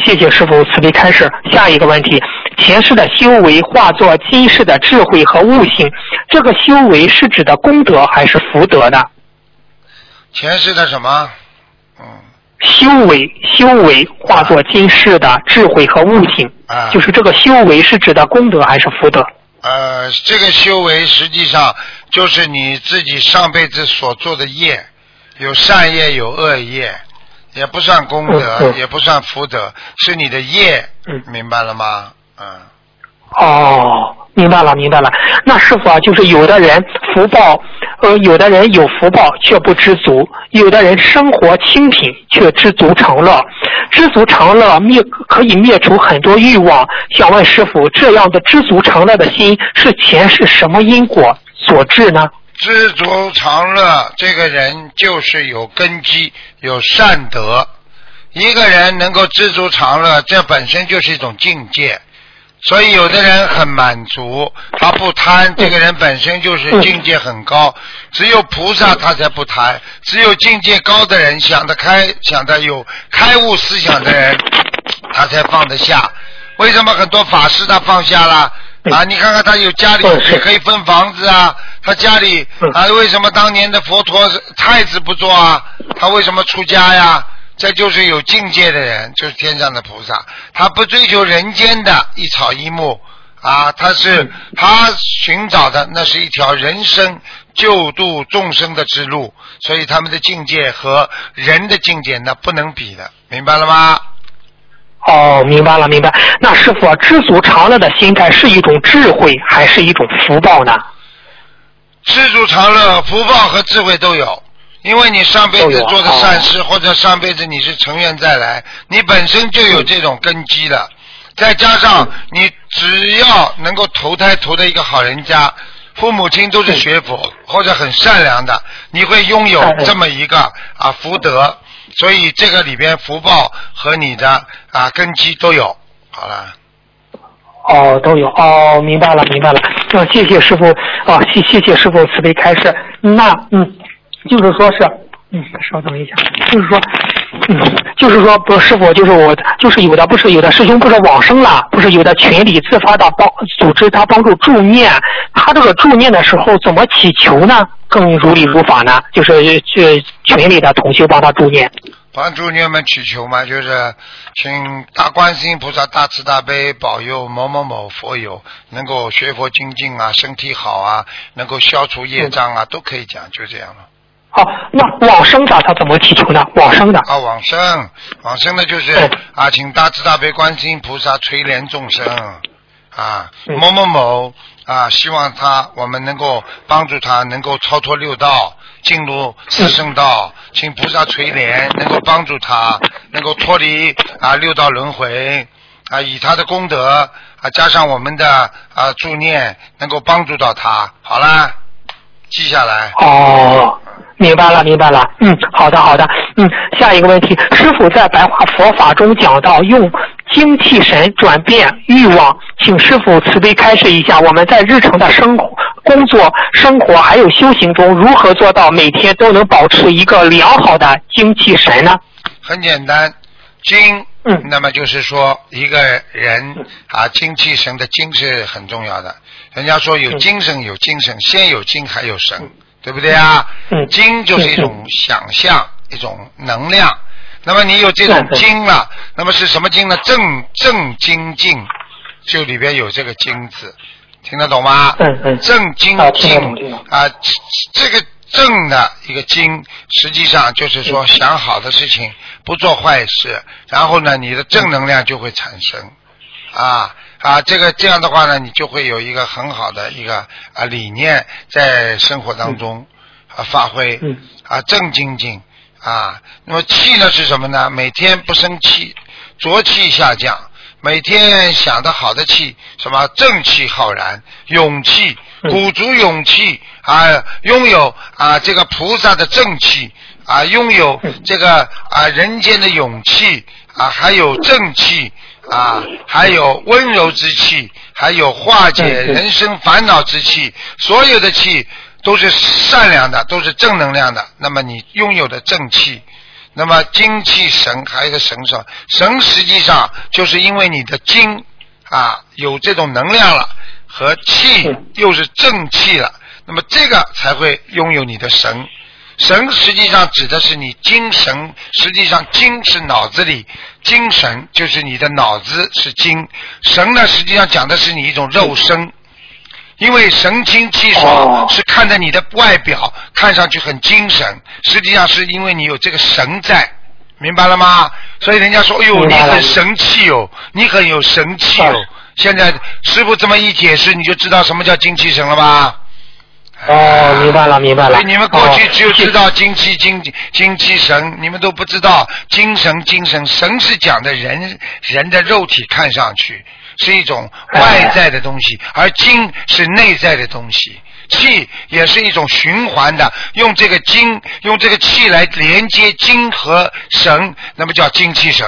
谢谢师傅慈悲开示。下一个问题，前世的修为化作今世的智慧和悟性，这个修为是指的功德还是福德呢？前世的什么？嗯，修为，修为化作今世的智慧和悟性，啊就是这个修为是指的功德还是福德？呃，这个修为实际上就是你自己上辈子所做的业，有善业有恶业，也不算功德，也不算福德，是你的业，嗯明白了吗？嗯，哦，明白了，明白了。那师傅啊，就是有的人福报，呃，有的人有福报却不知足，有的人生活清贫却知足常乐。知足常乐灭可以灭除很多欲望。想问师傅，这样的知足常乐的心是前世什么因果所致呢？知足常乐，这个人就是有根基，有善德。一个人能够知足常乐，这本身就是一种境界。所以有的人很满足，他不贪，这个人本身就是境界很高。只有菩萨他才不贪，只有境界高的人，想得开、想得有开悟思想的人，他才放得下。为什么很多法师他放下了？啊，你看看他有家里也可以分房子啊，他家里嗯。啊，为什么当年的佛陀太子不做啊？他为什么出家呀？这就是有境界的人，就是天上的菩萨，他不追求人间的一草一木。啊，他是嗯。他寻找的那是一条人生救度众生的之路，所以他们的境界和人的境界那不能比的，明白了吗？哦，明白了，明白。那师傅啊，知足常乐的心态是一种智慧还是一种福报呢？知足常乐，福报和智慧都有。因为你上辈子做的善事，或者上辈子你是成愿再来，你本身就有这种根基了。再加上你只要能够投胎投到一个好人家，父母亲都是学佛或者很善良的，你会拥有这么一个啊福德。所以这个里边福报和你的啊根基都有。好了。哦，都有哦，明白了，明白了。嗯，谢谢师傅，啊，谢谢谢师傅慈悲开示。那嗯，就是说是，嗯，稍等一下，就是说，嗯，就是说，不，师傅，就是我，就是有的不是有的师兄不是往生了，不是有的群里自发的帮组织他帮助助念，他这个助念的时候怎么祈求呢？更如理如法呢？就是去群里的同修帮他助念。帮助你们祈求嘛，就是请大观世音菩萨大慈大悲保佑某某某佛友能够学佛精进啊，身体好啊，能够消除业障啊，都可以讲，就这样了。好、那往生的他怎么祈求呢？往生的。啊，往生，往生的就是嗯啊，请大慈大悲观世音菩萨垂怜众生啊，嗯某某某啊，希望他我们能够帮助他能够超脱六道，进入四圣道，请菩萨垂怜，能够帮助他能够脱离啊六道轮回啊，以他的功德啊加上我们的啊助念，能够帮助到他。好啦，记下来。哦，明白了，明白了。嗯，好的，好的。嗯，下一个问题，师傅在白话佛法中讲到用精气神转变欲望，请师傅慈悲开示一下，我们在日常的生活、工作、生活还有修行中，如何做到每天都能保持一个良好的精气神呢？很简单，精，嗯那么就是说一个人啊，精气神的精是很重要的。人家说有嗯精神有精神，先有精还有神，对不对啊？嗯精就是一种想象，一种能量。那么你有这种精了，那么是什么精呢？正正精进，就里边有这个精字，听得懂吗？嗯嗯正精进啊，这这个正的一个精，实际上就是说嗯想好的事情，不做坏事，然后呢，你的正能量就会产生。啊啊，这个这样的话呢，你就会有一个很好的一个啊理念在生活当中啊发挥嗯啊正精进啊。那么气呢是什么呢？每天不生气，浊气下降，每天想的好的气，什么正气浩然，勇气，嗯鼓足勇气啊，拥有啊这个菩萨的正气啊，拥有嗯这个啊人间的勇气啊，还有正气啊，还有温柔之气，还有化解人生烦恼之气，所有的气都是善良的，都是正能量的。那么你拥有的正气。那么精气神还有一个神什么？神实际上就是因为你的精啊有这种能量了，和气嗯又是正气了，那么这个才会拥有你的神。神实际上指的是你精神，实际上精是脑子里，精神就是你的脑子是精，神呢实际上讲的是你一种肉身。因为神清气爽哦是看着你的外表看上去很精神，实际上是因为你有这个神在，明白了吗？所以人家说，哎呦，你很神气哦，你很有神气哦。现在师傅这么一解释，你就知道什么叫精气神了吧？哦，明白了，明白了。所以你们过去哦只有知道精气精精气神，你们都不知道精神精神。神是讲的人人的肉体看上去是一种外在的东西，而精是内在的东西。气也是一种循环的，用这个精，用这个气来连接精和神，那么叫精气神。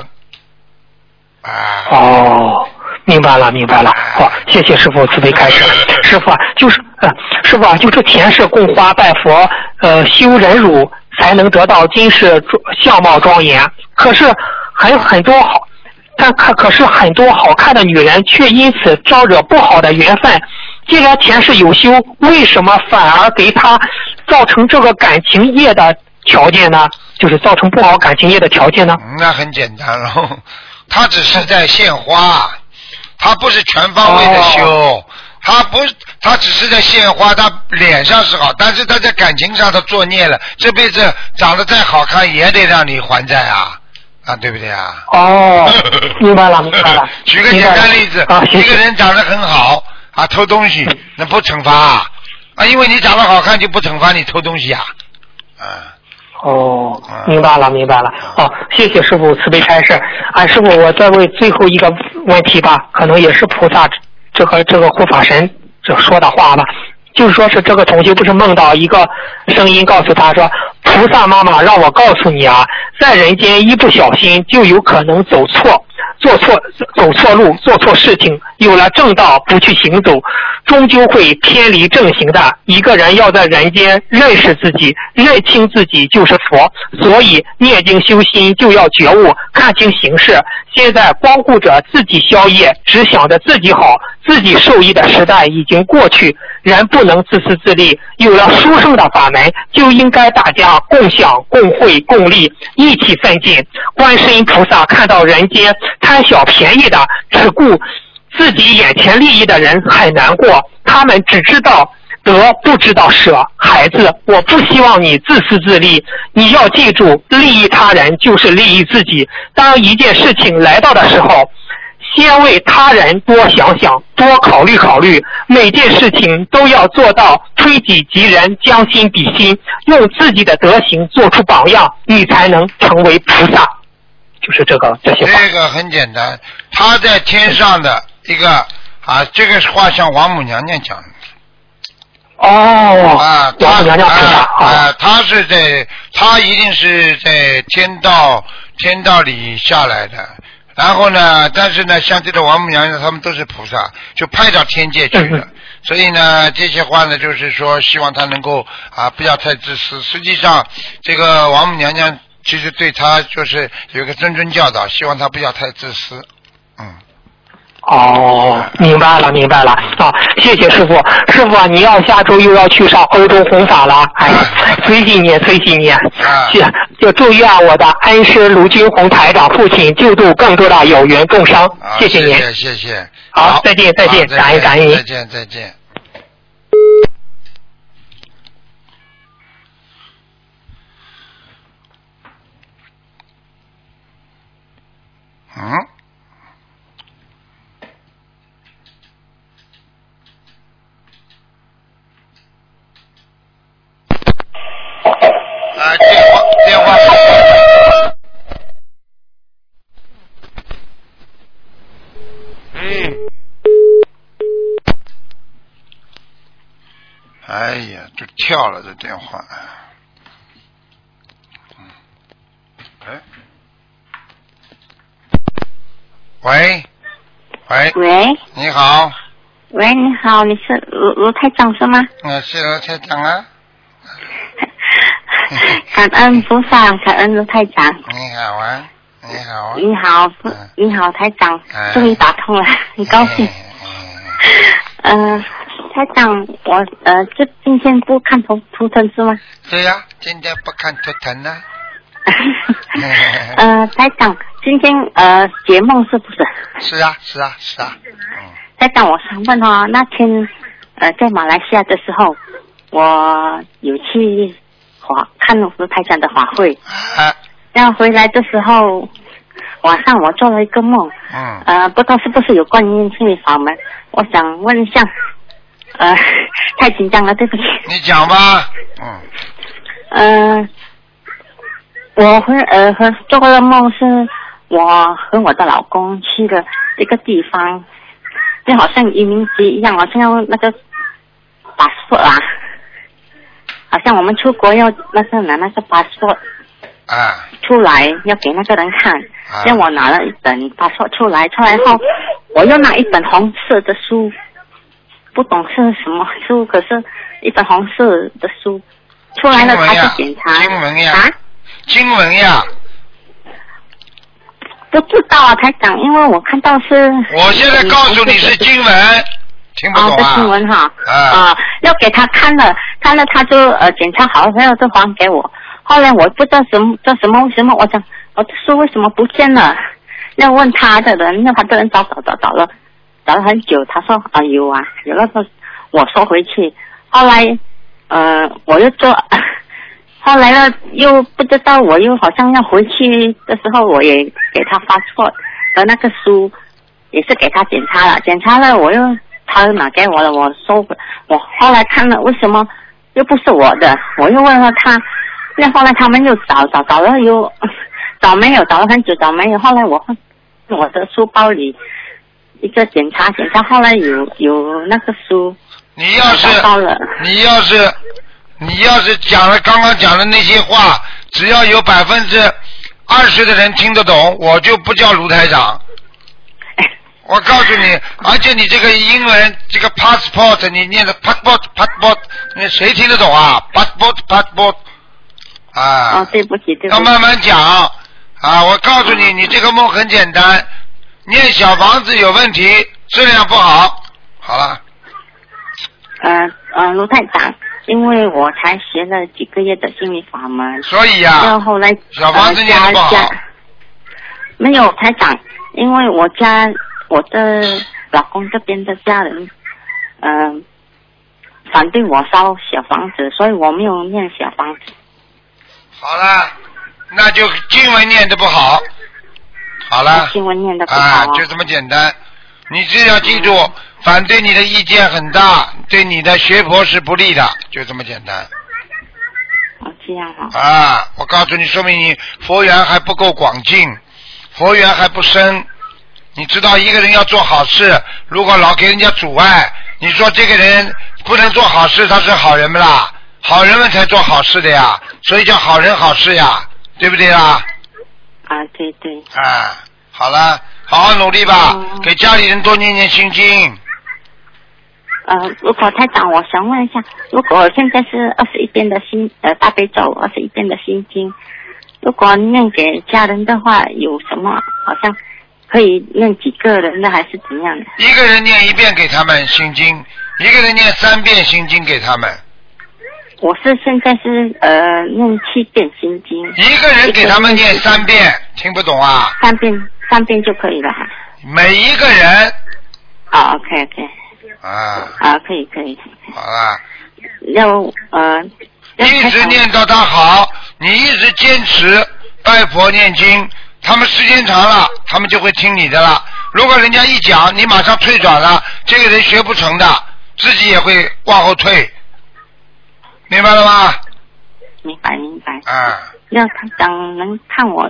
啊，哦，明白了，明白了。好，谢谢师傅慈悲开示。师傅啊，就是呃，师傅啊，就是前世供花拜佛，呃，修忍辱才能得到今世相貌庄严。可是还有很多好，但可可是很多好看的女人却因此招惹不好的缘分。既然前世有修，为什么反而给他造成这个感情业的条件呢？就是造成不好感情业的条件呢？嗯那很简单了，他只是在献花，他不是全方位的修，他不，他只是在献花，他脸上是好，但是他在感情上他作孽了，这辈子长得再好看也得让你还债啊，啊，对不对啊？哦，明白了，明白了。举个简单例子，啊，一个。人长得很好啊，偷东西，那不惩罚啊？啊，因为你长得好看就不惩罚你偷东西啊？啊，哦啊，明白了，明白了。哦，谢谢师傅慈悲开示。啊，师傅，我再问最后一个问题吧，可能也是菩萨这个这个护法神这说的话吧。就是说是这个同学不是梦到一个声音告诉他说，菩萨妈妈让我告诉你啊，在人间一不小心就有可能走错。做错走错路，做错事情，有了正道不去行走，终究会偏离正行的。一个人要在人间认识自己，认清自己就是佛。所以念经修心就要觉悟，看清形势。现在光顾着自己消业，只想着自己好，自己受益的时代已经过去。人不能自私自利，有了殊胜的法门，就应该大家共享、共惠、共利，一起奋进。观世音菩萨看到人间贪小便宜的，只顾自己眼前利益的人很难过，他们只知道。得不知道舍，孩子，我不希望你自私自利。你要记住，利益他人就是利益自己。当一件事情来到的时候，先为他人多想想，多考虑考虑，每件事情都要做到推己及人，将心比心，用自己的德行做出榜样，你才能成为菩萨。就是这个这些话。这个很简单，他在天上的一个啊，这个话像王母娘娘讲的，哦，啊，他王母娘娘菩萨啊啊，他是在，他一定是在天道天道里下来的。然后呢，但是呢，像这个王母娘娘，他们都是菩萨，就派到天界去了。所以呢，这些话呢，就是说，希望他能够啊，不要太自私。实际上，这个王母娘娘其实对他就是有一个谆谆教导，希望他不要太自私。嗯，哦，明白了，明白了。啊，谢谢师傅。师傅啊，你要下周又要去上欧洲弘法了，哎，随喜你，随喜你。啊是，就祝愿我的恩师卢军红台长父亲救度更多的有缘众生。谢，谢您。谢谢谢谢。好再见再见感恩感恩再见再见。嗯。啊，电话电话。嗯。哎呀，这跳了这电话。嗯。哎。喂。喂。喂你好，喂，你好，你是卢卢台长是吗？我是罗台长啊。感恩菩萨，感恩卢太长。你好啊，你好啊。你好，你好，台长嗯，终于打通了，很高兴。嗯。呃，台长，我呃，这今天不看图图腾是吗？对呀、今天不看图腾呢。呃，台长，今天呃解梦是不是？是啊，是啊，是啊。嗯。台长，我想问哦，那天呃在马来西亚的时候，我有去华看卢台长的法会。啊，然后回来的时候，晚上我做了一个梦，嗯。呃，不知道是不是有观音心理法门，我想问一下，呃，太紧张了，对不起。你讲吧。嗯。呃，我和呃和做过的梦是，我和我的老公去了一个地方，就好像移民局一样，好像要那个把锁啊，好像我们出国要那个拿那个把锁啊出来，要给那个人看。啊。让我拿了一本把锁出来，出来后我又拿一本红色的书，不懂是什么书，可是一本红色的书出来了，他去检查经文呀啊，经文呀，不知道啊，台长，因为我看到是我现在告诉你是经文，听不啊，这懂啊？新闻哈啊啊，要给他看了，看了他就呃检查好了，然后就还给我。后来我不知道什么叫什么为什么，我想我的书为什么不见了？要问他的人，那他的人找找找找了，找了很久。他说啊有啊，有那个我说回去。后来呃我又做，后来呢又不知道，我又好像要回去的时候，我也给他发错和那个书也是给他检查了，检查了我又他又拿给我了，我收回。我后来看了为什么又不是我的，我又问了他，那后来他们又找找找了又找没有，找了很久找没有，后来我我的书包里一个检查检查，后来有有那个书你要是你要是你要是讲了刚刚讲的那些话，只要有百分之二十的人听得懂，我就不叫卢台长。我告诉你，而且你这个英文这个 passport，你念的 passport passport，你谁听得懂啊？passport passport，啊。哦，对不起对不起，要慢慢讲啊！我告诉你，你这个梦很简单，念小房子有问题，质量不好。好了，嗯呃卢太长，因为我才学了几个月的心理法门，所以然呀、后后来小房子呃念的不好没有台长，因为我家我的老公这边的家人，嗯、反对我烧小房子，所以我没有念小房子。好了，那就经文念的不好。好了，经文念的不好啊，啊就这么简单。你只要记住，反对你的意见很大，对你的学佛是不利的，就这么简单。哦，这样啊，啊，我告诉你，说明你佛缘还不够广进，佛缘还不深。你知道，一个人要做好事，如果老给人家阻碍，你说这个人不能做好事，他是好人不啦？好人们才做好事的呀，所以叫好人好事呀，对不对啦？啊，对对。啊，好了，好好努力吧，哦给家里人多念念心经。呃，如果太长，我想问一下，如果现在是二十一遍的心呃大悲咒，二十一遍的心经，如果念给家人的话，有什么好像可以念几个人呢，还是怎样的？一个人念一遍给他们心经，一个人念三遍心经给他们，我是现在是呃念七遍心经，一个人给他们念三遍，听不懂啊？三遍三遍就可以了哈。每一个人。啊，OK OK，啊，啊，可以可以，好了，要呃，要一直念到他好，你一直坚持拜佛念经，他们时间长了，他们就会听你的了。如果人家一讲，你马上退转了，这个人学不成的，自己也会往后退，明白了吗？明白明白。啊，要他长能看我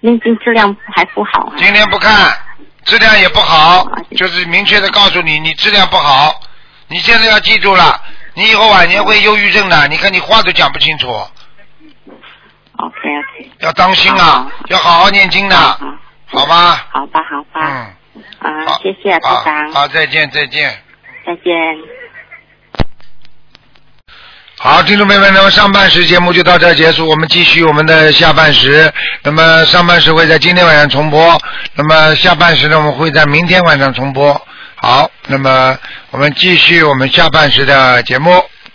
念经质量还不好啊。今天不看，质量也不好，就是明确的告诉你，你质量不好。你现在要记住了，你以后晚年会忧郁症的。你看你话都讲不清楚，OK OK，要当心啊，要好好念经的，好吗？好吧好吧，嗯，啊、好，谢谢啊台好，长，好，再见，再见。再见。好，听众朋友们，那么上半时节目就到这儿结束，我们继续我们的下半时。那么上半时会在今天晚上重播，那么下半时呢，我们会在明天晚上重播。好，那么我们继续我们下半时的节目。